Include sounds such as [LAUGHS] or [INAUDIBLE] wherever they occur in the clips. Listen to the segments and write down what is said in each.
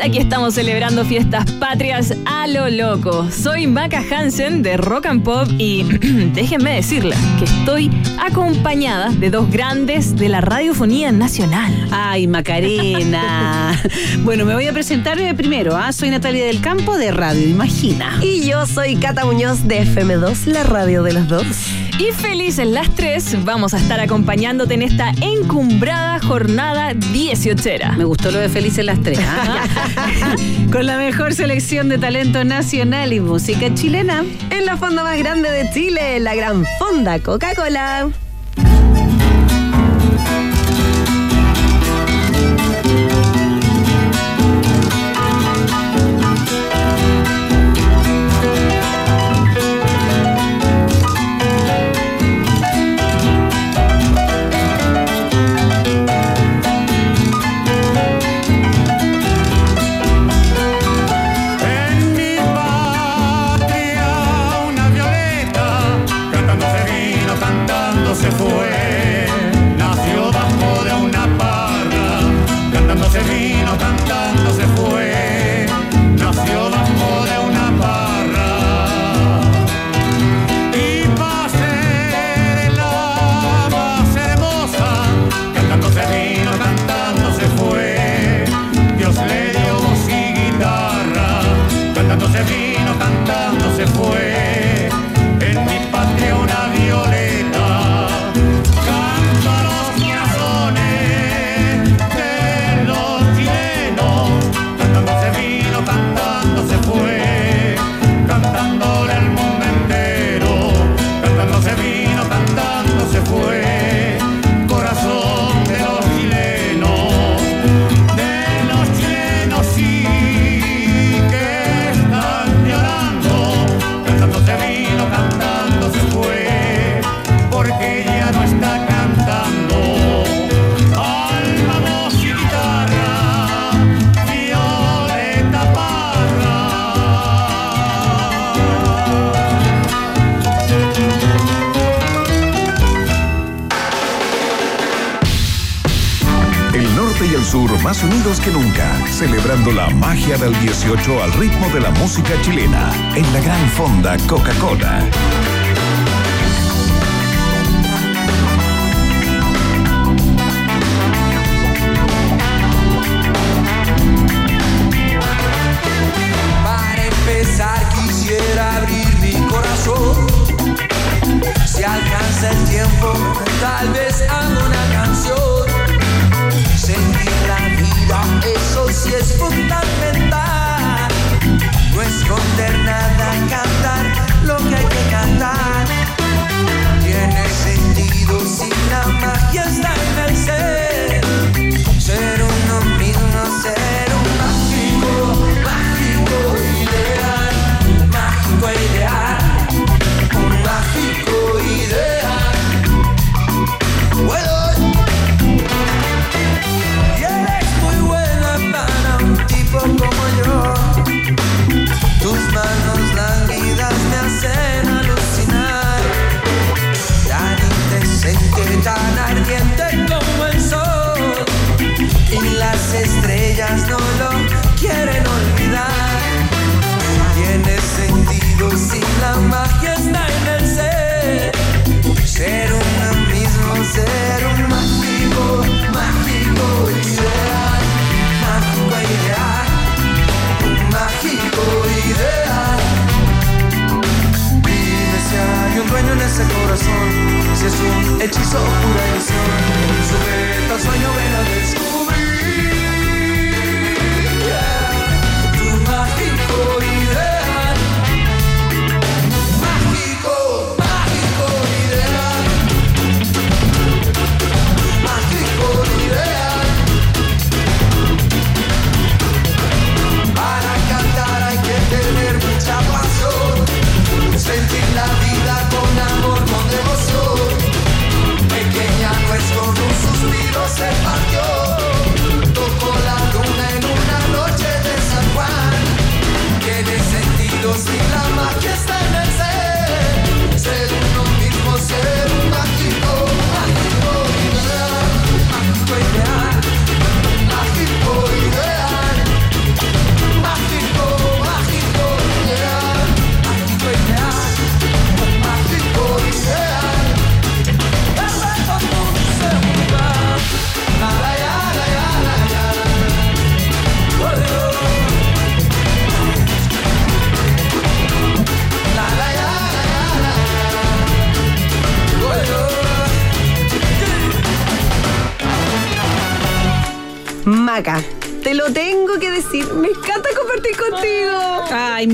Aquí estamos celebrando fiestas patrias a lo loco. Soy Maca Hansen de Rock and Pop y [CLEARS THROAT] déjenme decirles que estoy acompañada de dos grandes de la radiofonía nacional. Ay, Macarena. [LAUGHS] bueno, me voy a presentar primero. ¿ah? Soy Natalia del Campo de Radio Imagina. Y yo soy Cata Muñoz de FM2, la radio de los dos. Y felices las tres, vamos a estar acompañándote en esta encumbrada jornada 18. Me gustó lo de felices las tres. ¿ah? [LAUGHS] Con la mejor selección de talento nacional y música chilena. En la fonda más grande de Chile, la gran fonda Coca-Cola. Del 18 al ritmo de la música chilena, en la gran fonda Coca-Cola.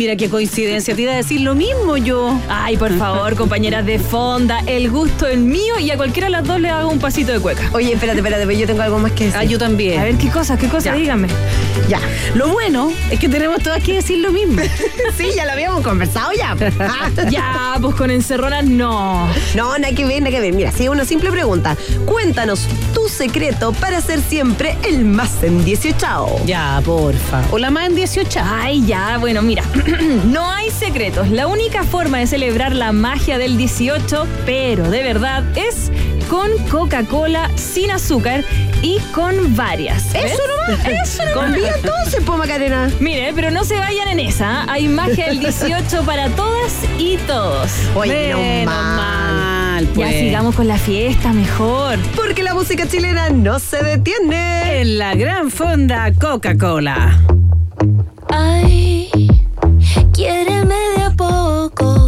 Mira qué coincidencia. Te iba a decir lo mismo yo. Ay, por favor, compañeras de fonda, el gusto es mío y a cualquiera de las dos le hago un pasito de cueca. Oye, espérate, espérate, pero yo tengo algo más que decir. Ah, yo también. A ver, ¿qué cosa? ¿Qué cosa? Ya. Dígame. Ya. Lo bueno es que tenemos todas que decir lo mismo. [LAUGHS] Sí, ya lo habíamos conversado ya. [LAUGHS] Ya, pues con encerronas no. No, nada que ver, nada que ver. Mira, sí, una simple pregunta. Cuéntanos tu secreto para ser siempre el más en 18. ya, porfa. O la más en 18. Ay, ya, bueno, mira, [CLEARS THROAT] [CLEARS THROAT] no hay secretos. La única forma de celebrar la magia del 18, pero de verdad, es con Coca-Cola sin azúcar y con varias. ¿ves? Eso nomás, eso [LAUGHS] nomás. Convía entonces, po Macarena. Mire, pero no se vayan en esa. Hay magia del 18 para todas y todos. Oye, menos mal, Ya pues. sigamos con la fiesta mejor. Porque la música chilena no se detiene. En la gran fonda Coca-Cola. Ay, quiéreme de a poco,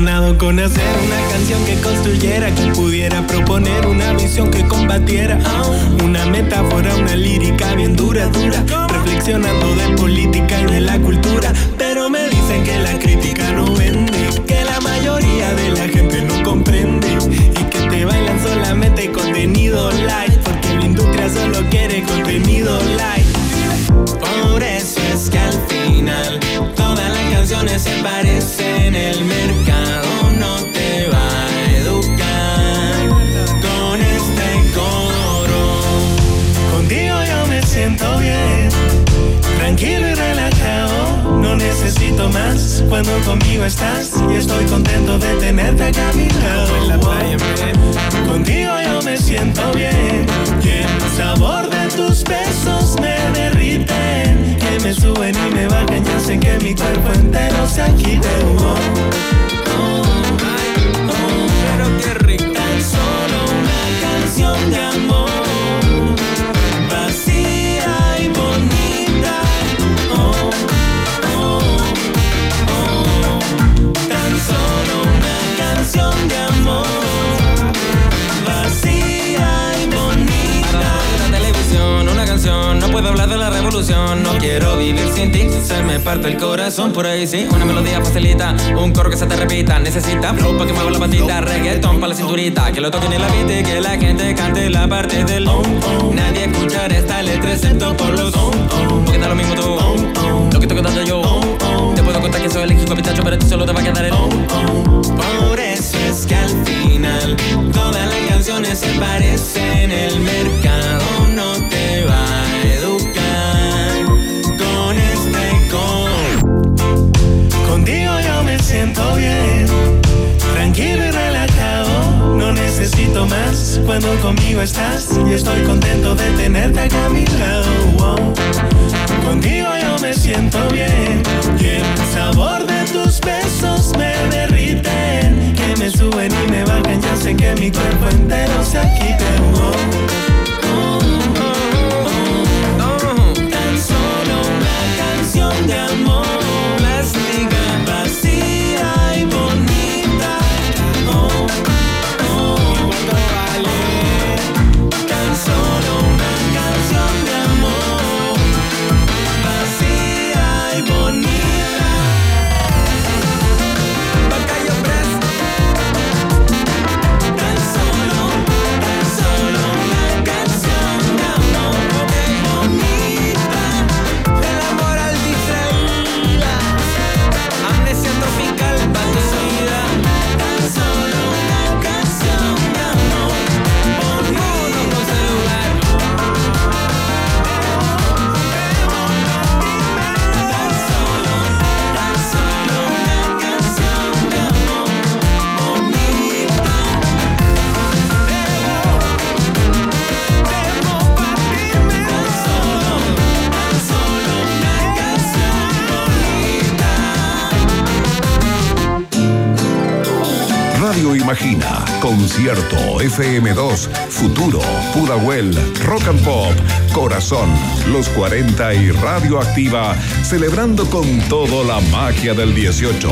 Ilusionado con hacer una canción que construyera, que pudiera proponer una visión que combatiera. Una metáfora, una lírica bien dura, dura, reflexionando de política y de la cultura. Pero me dicen que la crítica estoy contento de tenerte acá a mi lado. En la playa, Contigo yo me siento bien. Y el sabor de tus besos me derriten. Que me suben y me bajan. Ya sé que mi cuerpo entero se agite. Oh, oh, Pero qué rico. No quiero vivir sin ti, se me parte el corazón por ahí, sí, una melodía facilita, un coro que se te repita, necesita flow para que mueva la patita, reggaetón para la cinturita, que lo toquen en la beat y que la gente cante la parte del oh, oh. nadie escuchará esta letra excepto por los oh, oh. porque da lo mismo tú, lo que estoy contando yo, te puedo contar que soy alérgico a pistacho, pero ti solo te va a quedar el. Por eso es que al final todas las canciones se parecen. El mercado cuando conmigo estás y estoy contento de tenerte acá a mi lado. Wow. Contigo yo me siento bien y el sabor de tus besos me derriten. Que me suben y me bajan, ya sé que mi cuerpo entero se agite. Oh, Concierto, FM2, Futuro, Pudahuel, Rock and Pop, Corazón, Los 40 y Radioactiva, celebrando con todo la magia del 18.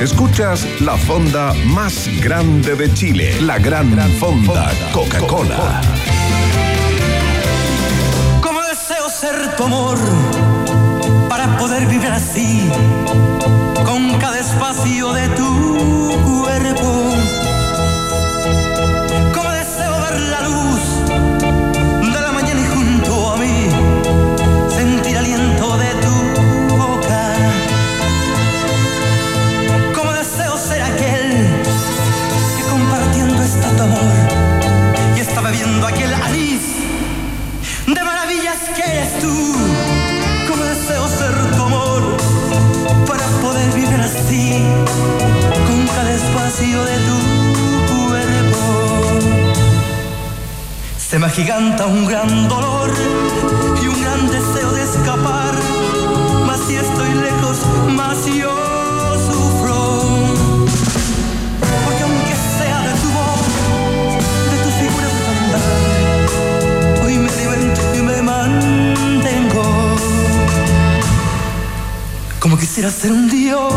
Escuchas la fonda más grande de Chile, la Gran Fonda Coca-Cola. Como deseo ser tu amor para poder vivir así con cada espacio de tu cuerpo. Se me agiganta un gran dolor y un gran deseo de escapar. Mas si estoy lejos, más yo sufro. Porque aunque sea de tu voz, de tus figuras de andar, hoy me alimento y me mantengo. Como quisiera ser un dios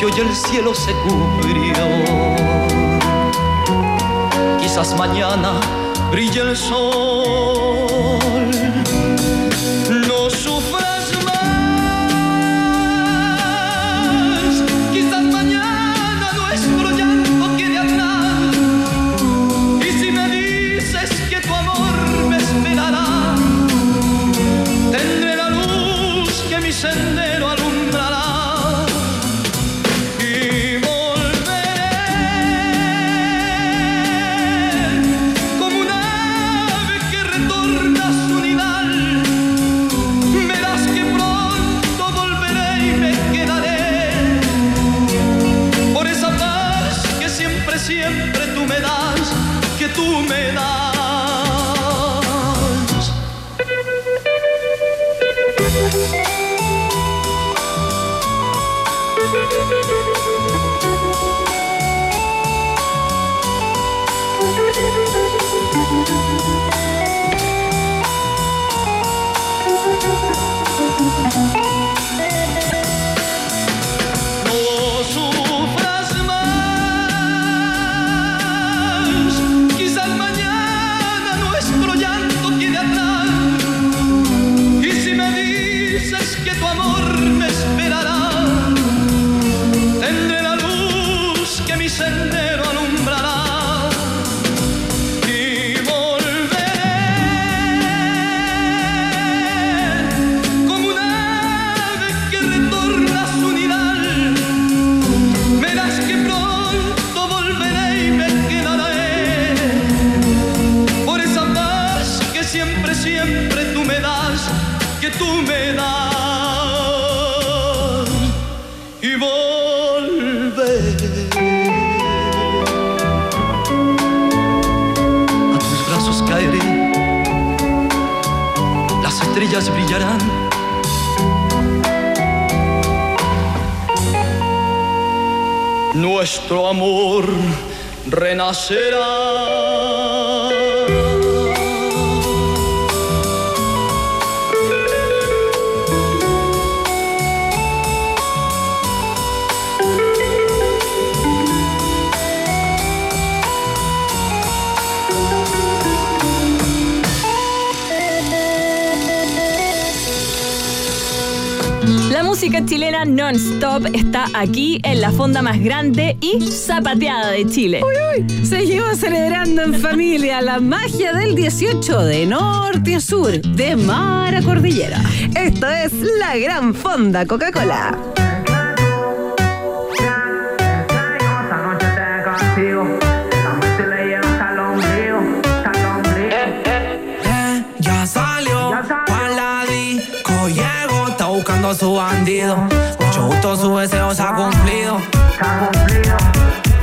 silencio y el cielo se cubrió. Quizás mañana brille el sol. Nuestro amor renacerá. Música chilena non-stop está aquí en la fonda más grande y zapateada de Chile. Seguimos celebrando en familia la magia del 18 de norte a sur, de mar a cordillera. Esto es la gran fonda Coca-Cola. Mucho gusto, su deseo se ha cumplido.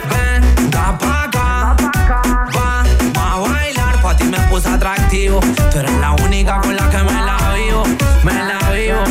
Venga pa' acá, vamos a bailar, pa' ti me puse atractivo. Tú eres la única con la que me la vivo, me la vivo.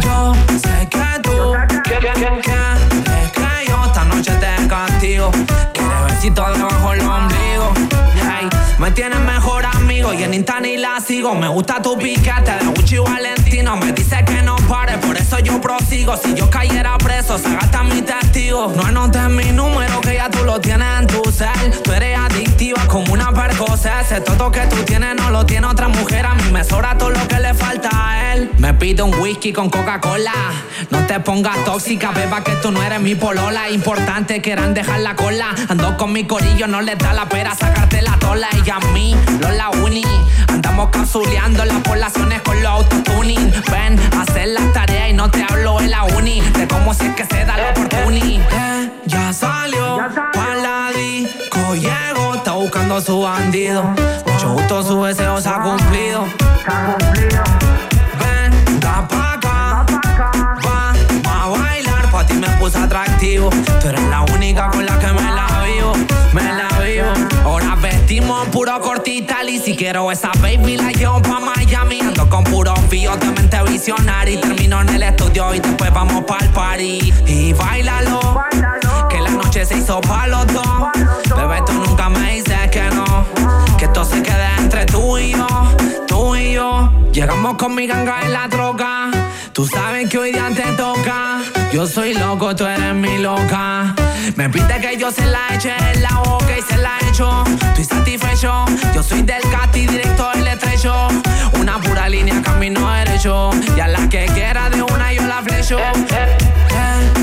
Yo sé que tú, que, que, que, que, que yo esta noche te castigo. Quieres besito debajo el ombligo. Hey, me tienes mejor y en Insta ni la sigo. Me gusta tu piquete de Gucci Valentino. Me dice que no pare, por eso yo prosigo. Si yo cayera preso, se gasta mi testigo. No anotes mi número, que ya tú lo tienes en tu cel. Tú eres adictiva como una percosa. Ese que tú tienes no lo tiene otra mujer. A mí me sobra todo lo que le falta a él. Me pide un whisky con Coca-Cola. No te pongas tóxica, beba, que tú no eres mi polola. Importante que eran dejar la cola. Ando con mi corillo, no les da la pera sacarte la tola. Y a mí, no la Andamos capsuleando las poblaciones con los autotuning. Ven, a hacer las tareas y no te hablo en la uni. De cómo si es que se da la oportunidad. Eh, ya salió, pa' la disco llegó, está buscando a su bandido. Mucho gusto, su deseo se ha cumplido. Venga pa' acá, vamos a bailar, pa' ti me puse atractivo. Tú eres la única con la que me la vivo, me la vivo. Ahora vestimos puro cortital y si quiero esa baby la llevo pa' Miami. Ando con puro fíos de mente visionaria termino en el estudio y después vamos pa'l party. Y bailalo, que la noche se hizo pa' los dos. Bebé, tú nunca me dices que no, que esto se quede entre tú y yo, tú y yo. Llegamos con mi ganga en la troca. Tú sabes que hoy día te toca. Yo soy loco, tú eres mi loca. Me pide que yo se la eche en la boca y se la echo. Estoy satisfecho. Yo soy del cati directo del estrecho. Una pura línea, camino derecho. Y a la que quiera de una yo la flecho. Eh,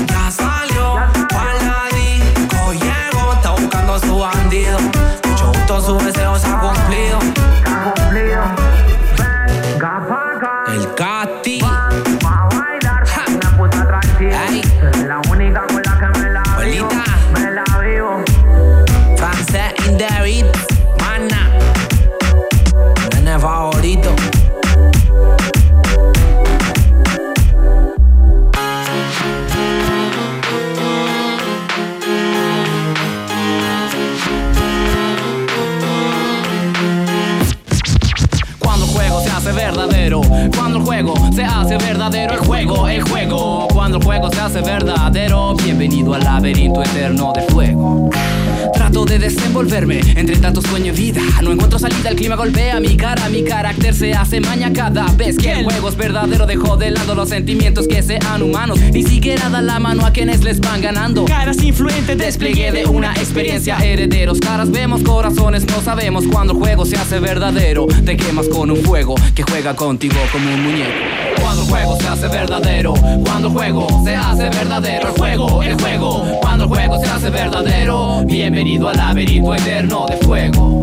ya salió, la disco llegó. Está buscando a su bandido. Mucho gusto, su deseo se ha cumplido. El se hace maña cada vez que el juego es verdadero. Dejo de lado los sentimientos que sean humanos. Ni siquiera da la mano a quienes les van ganando. Caras influentes, despliegue de una experiencia. Herederos, caras vemos, corazones no sabemos. Cuando el juego se hace verdadero, te quemas con un fuego que juega contigo como un muñeco. Cuando el juego se hace verdadero, cuando el juego se hace verdadero, el juego, el juego, cuando el juego se hace verdadero, bienvenido al laberinto eterno de fuego.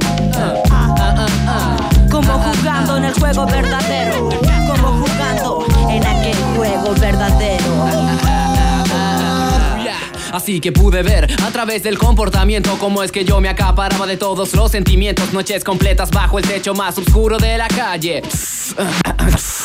en el juego verdadero. Como jugando en aquel juego verdadero. Así que pude ver a través del comportamiento cómo es que yo me acaparaba de todos los sentimientos. Noches completas bajo el techo más oscuro de la calle.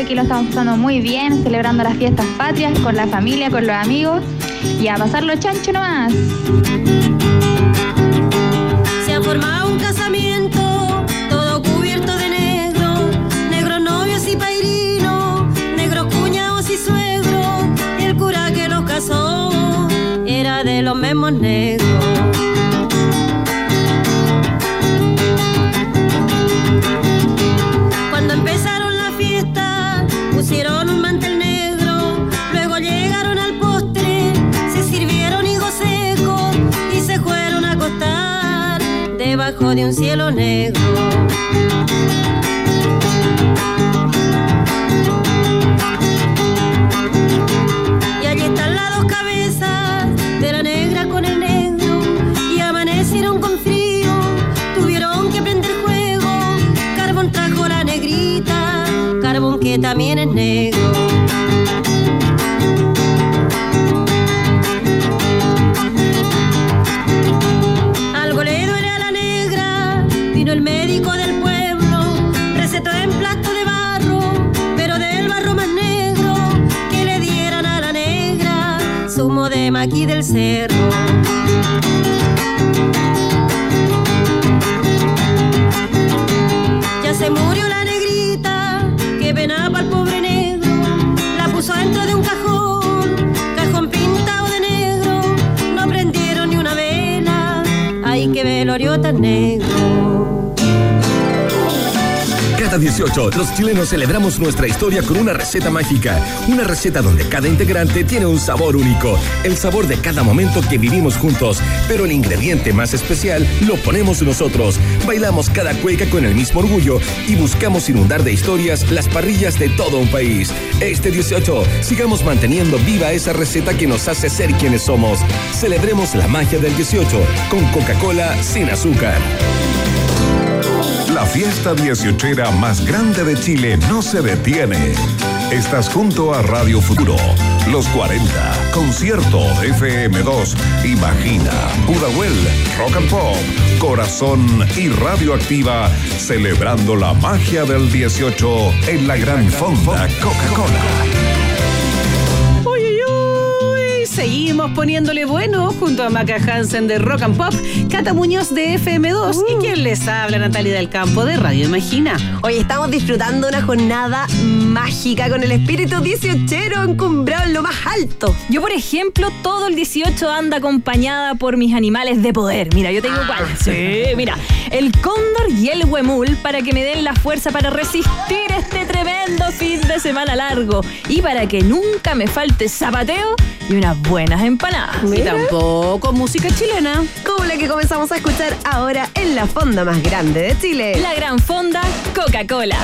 Aquí lo estamos pasando muy bien, celebrando las fiestas patrias con la familia, con los amigos y a pasarlo chancho nomás. Se ha formado un casamiento, todo cubierto de negro, negros novios y pairinos, negros cuñados y suegros, el cura que los casó era de los mismos negros. Cerro. Ya se murió la negrita que penaba al pobre negro. La puso dentro de un cajón, cajón pintado de negro. No prendieron ni una vela. Ay, qué velorio tan negro. Cada 18, los chilenos celebramos nuestra historia con una receta mágica. Una receta donde cada integrante tiene un sabor único. El sabor de cada momento que vivimos juntos. Pero el ingrediente más especial lo ponemos nosotros. Bailamos cada cueca con el mismo orgullo y buscamos inundar de historias las parrillas de todo un país. Este 18, sigamos manteniendo viva esa receta que nos hace ser quienes somos. Celebremos la magia del 18 con Coca-Cola sin azúcar. Fiesta dieciochera más grande de Chile no se detiene. Estás junto a Radio Futuro, Los 40, Concierto FM2, Imagina, Pudahuel, Rock and Pop, Corazón y Radioactiva, celebrando la magia del 18 en la gran fonda Coca-Cola. Seguimos poniéndole bueno junto a Maca Hansen de Rock and Pop, Cata Muñoz de FM2 y quien les habla, Natalia del Campo de Radio Imagina. Hoy estamos disfrutando una jornada mágica con el espíritu dieciochero encumbrado en lo más alto. Yo, por ejemplo, todo el 18 anda acompañada por mis animales de poder. Mira, yo tengo cuál. Sí, mira, el cóndor y el huemul para que me den la fuerza para resistir este tremendo fin de semana largo y para que nunca me falte zapateo y unas buenas empanadas. Y tampoco música chilena. Como la que comenzamos a escuchar ahora en la fonda más grande de Chile. La gran fonda Coca-Cola.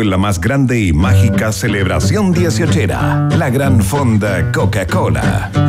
En la más grande y mágica celebración dieciochera, la Gran Fonda Coca-Cola.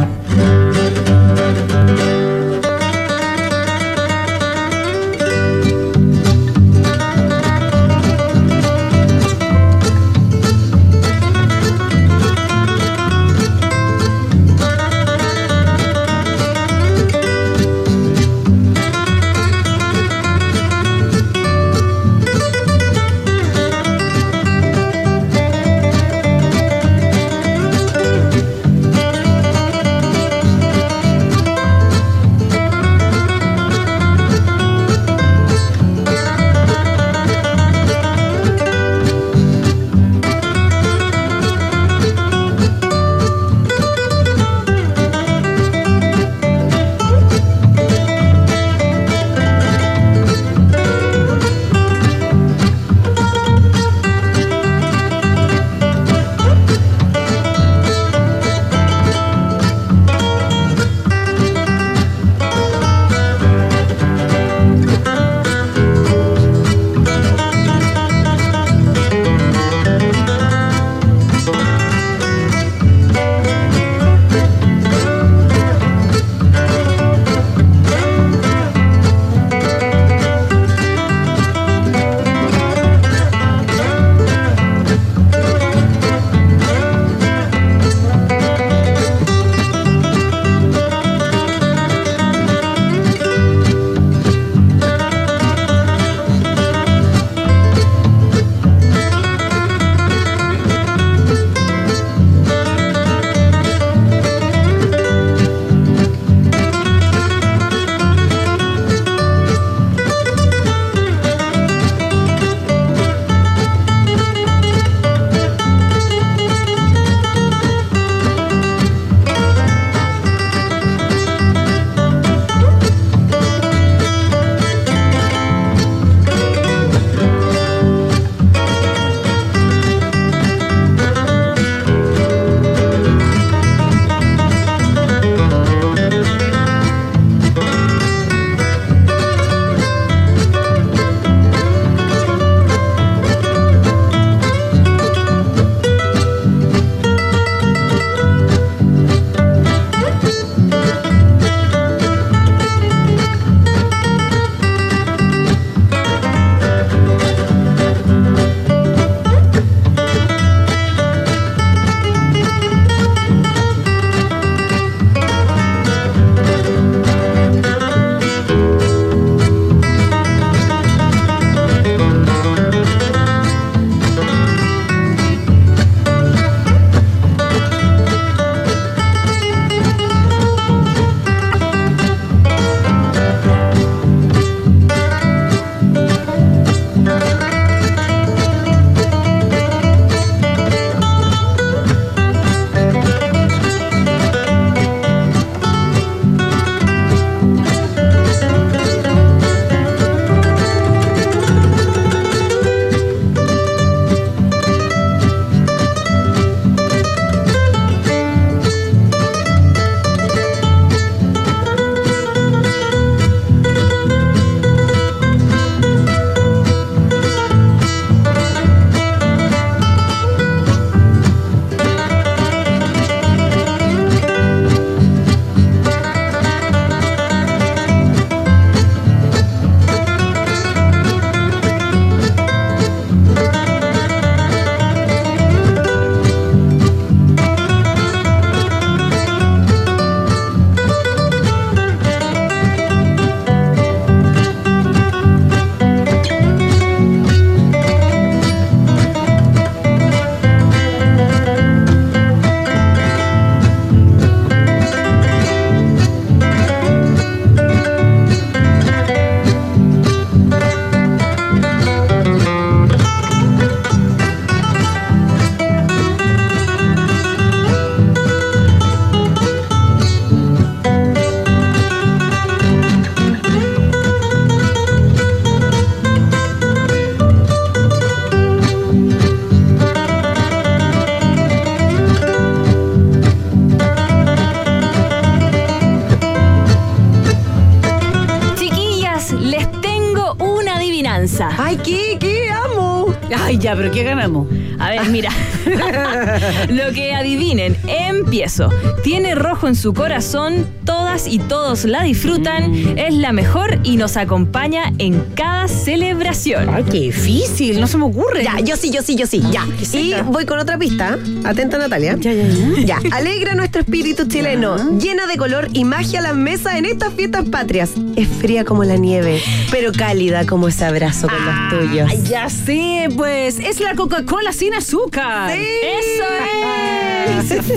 Mira. [LAUGHS] Lo que adivinen, empiezo. Tiene rojo en su corazón, todas y todos la disfrutan, es la mejor y nos acompaña en cada celebración. Ay, qué difícil, no se me ocurre. Ya, yo sí, yo sí, yo sí. Ya. Y voy con otra pista. Atenta, Natalia. Ya, ya, ya. Ya, alegra nuestro espíritu chileno, llena de color y magia la mesa en estas fiestas patrias. Es fría como la nieve, pero cálida como ese abrazo con los tuyos. Ay, ya sé, pues es la Coca-Cola sin azúcar. ¡Eso es!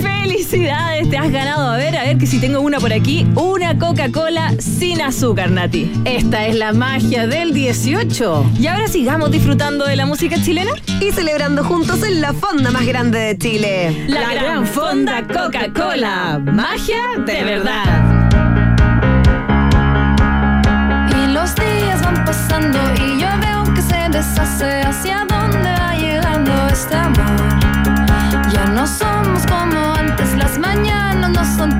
¡Felicidades! Te has ganado. A ver, a ver, que si tengo una por aquí. Una Coca-Cola sin azúcar, Nati. Esta es la magia del 18. Y ahora sigamos disfrutando de la música chilena. Y celebrando juntos en la fonda más grande de Chile. La, gran fonda Coca-Cola. Magia de verdad. Y los días van pasando y yo veo que se deshace hacia no somos como antes, las mañanas no son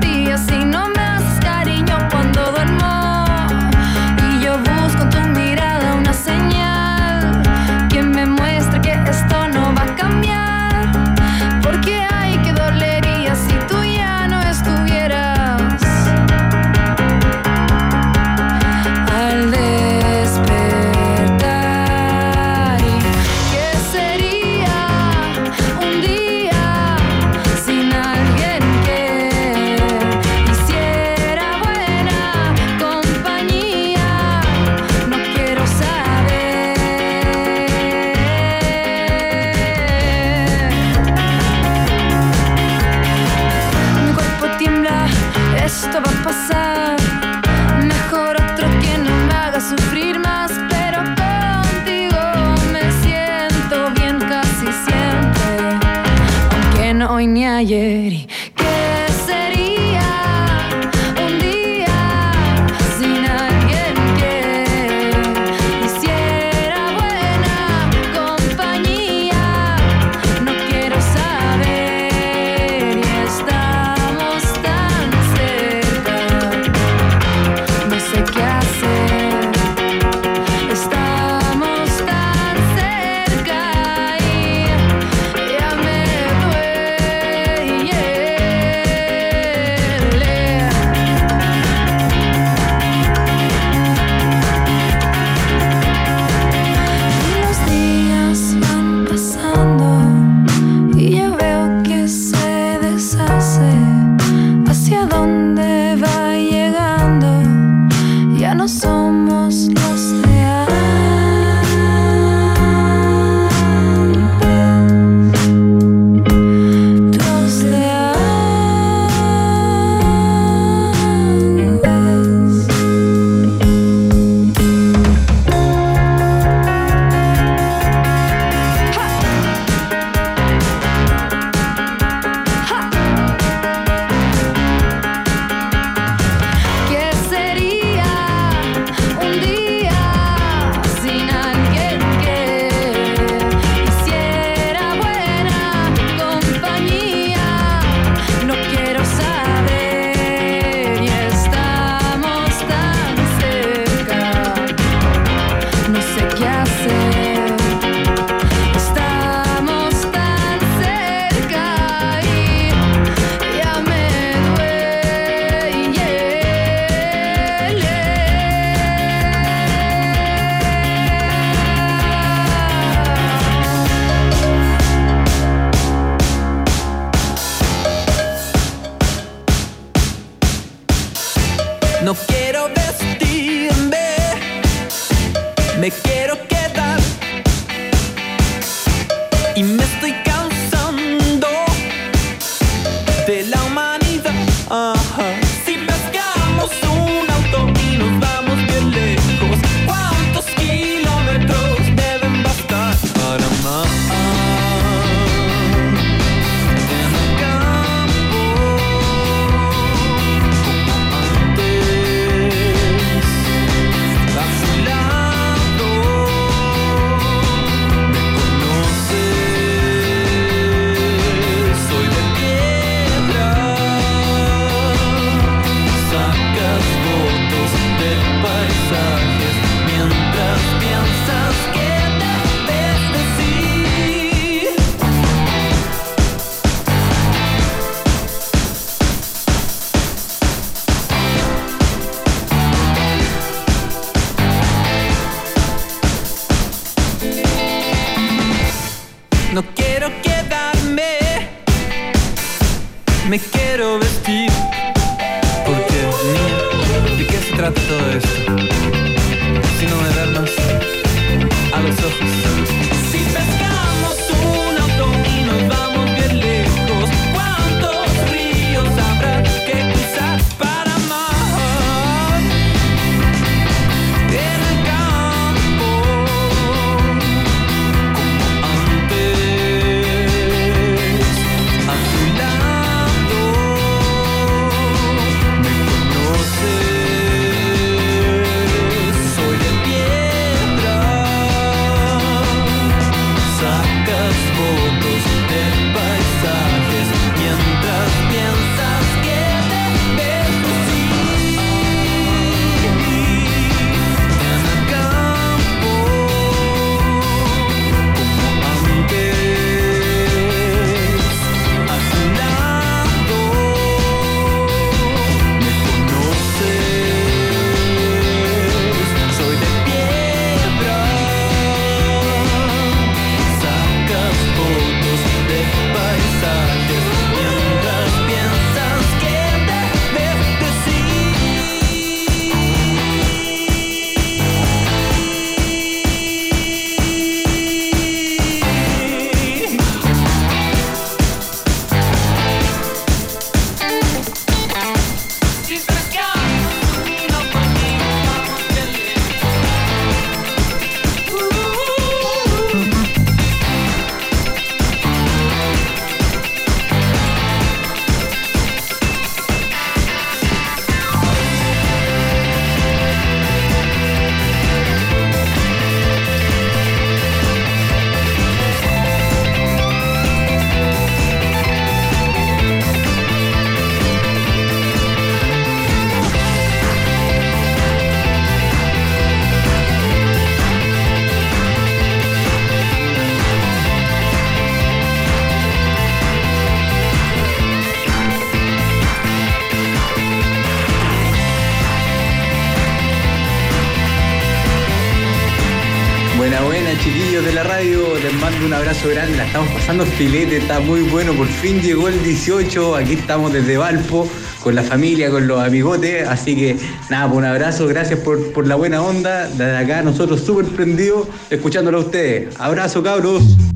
grande, la estamos pasando filete, está muy bueno, por fin llegó el 18, aquí estamos desde Valpo, con la familia, con los amigotes, así que nada, pues un abrazo, gracias por, por la buena onda, desde acá nosotros súper prendidos, escuchándolo a ustedes. Abrazo cabros.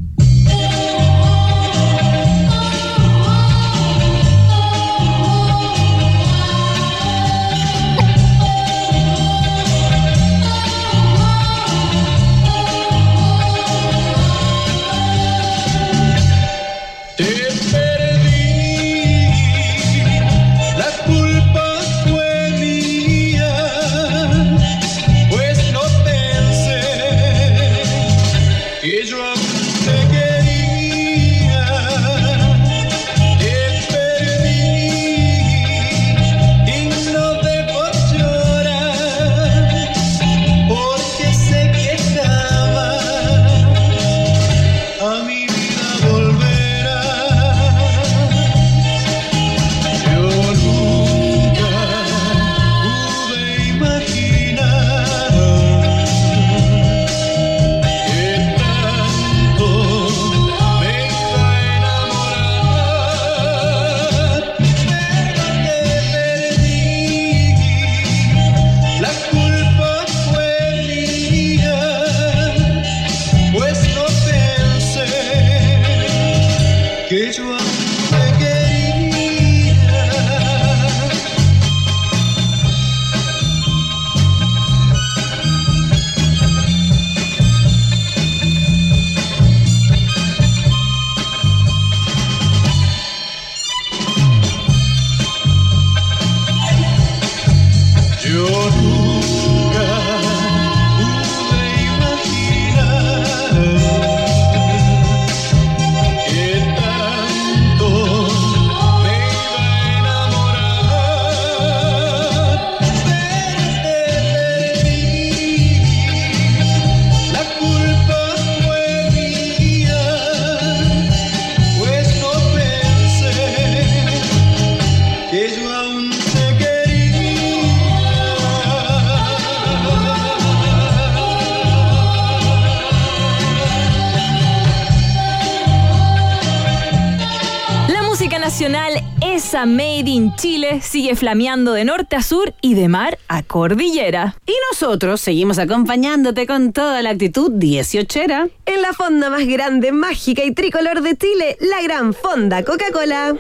Made in Chile sigue flameando de norte a sur y de mar a cordillera. Y nosotros seguimos acompañándote con toda la actitud dieciochera. En la fonda más grande, mágica y tricolor de Chile, la gran fonda Coca-Cola.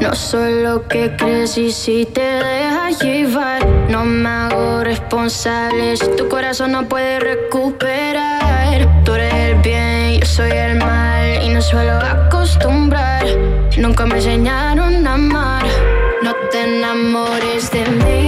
No soy lo que crees y si te dejas llevar, no me hago responsable si tu corazón no puede recuperar. Tú eres bien, yo soy el mal y no suelo acostumbrar. Nunca me enseñaron a amar. No te enamores de mí.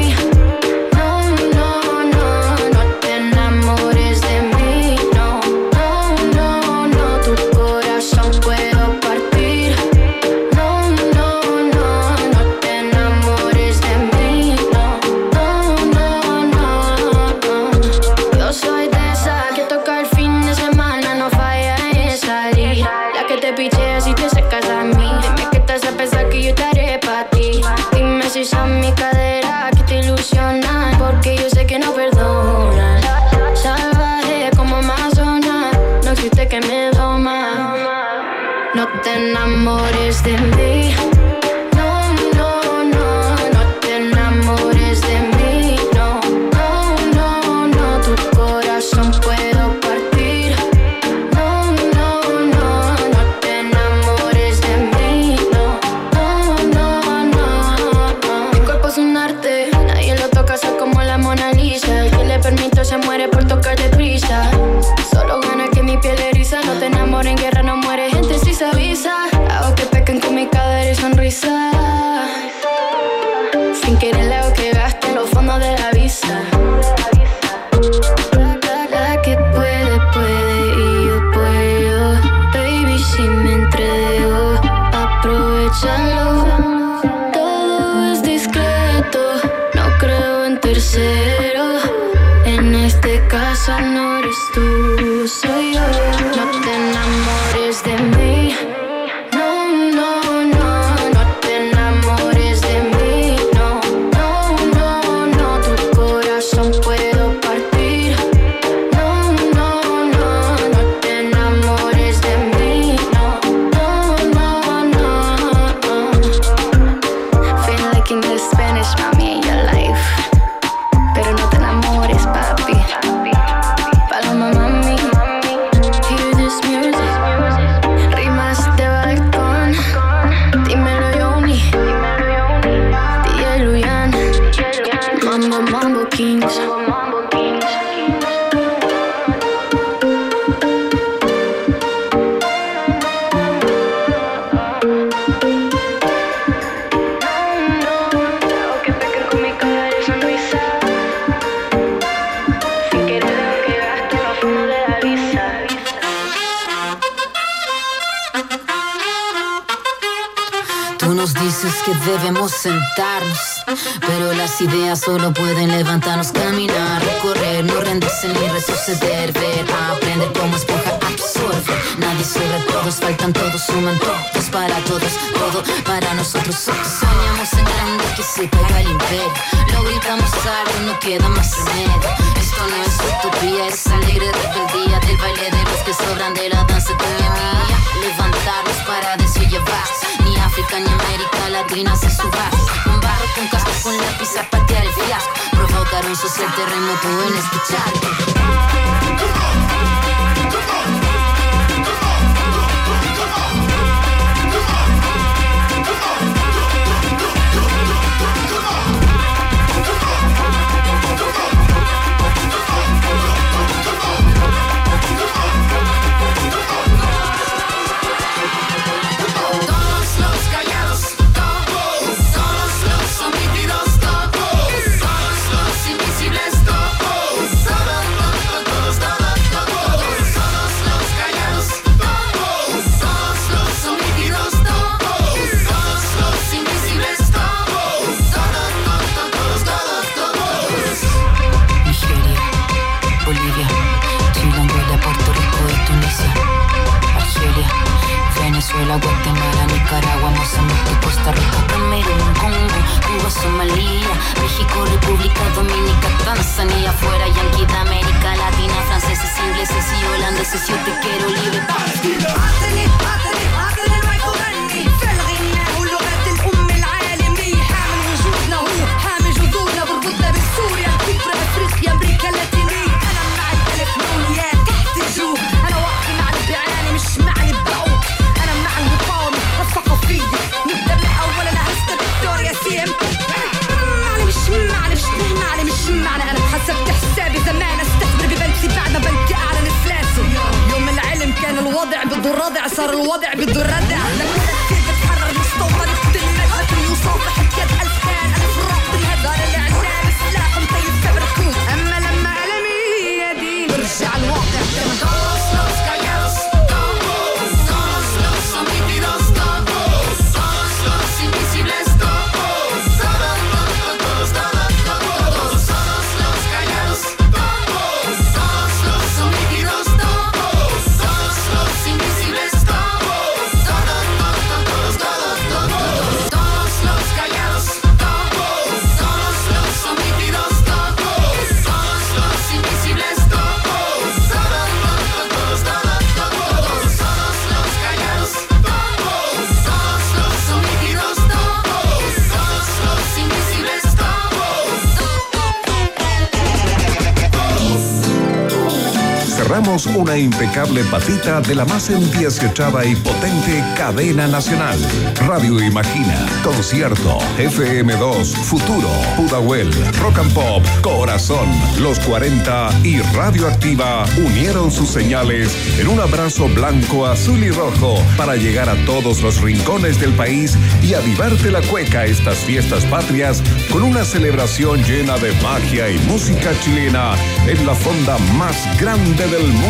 Una impecable patita de la más endieciochada y potente cadena nacional. Radio Imagina, Concierto, FM2, Futuro, Pudahuel, Rock and Pop, Corazón, Los 40 y Radioactiva unieron sus señales en un abrazo blanco, azul y rojo para llegar a todos los rincones del país y avivarte la cueca estas fiestas patrias con una celebración llena de magia y música chilena en la fonda más grande del mundo,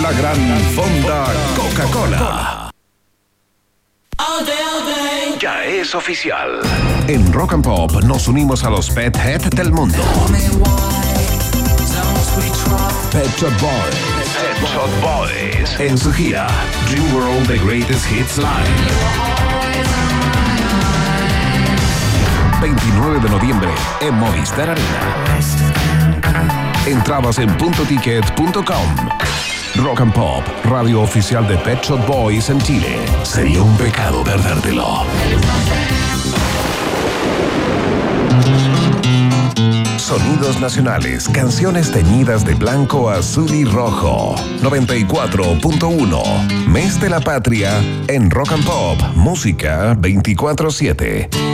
la gran fonda Coca-Cola. Ya es oficial. En Rock and Pop nos unimos a los Pet Head del mundo. Pet Shop Boys. Pet Shop Boys. En su gira Dream World The Greatest Hits Live. 29 de noviembre en Movistar Arena. Entradas en puntoticket.com. Rock and Pop, radio oficial de Pet Shop Boys en Chile. Sería un pecado perdértelo. Sonidos nacionales, canciones teñidas de blanco, azul y rojo. 94.1. Mes de la Patria en Rock and Pop, música 24-7.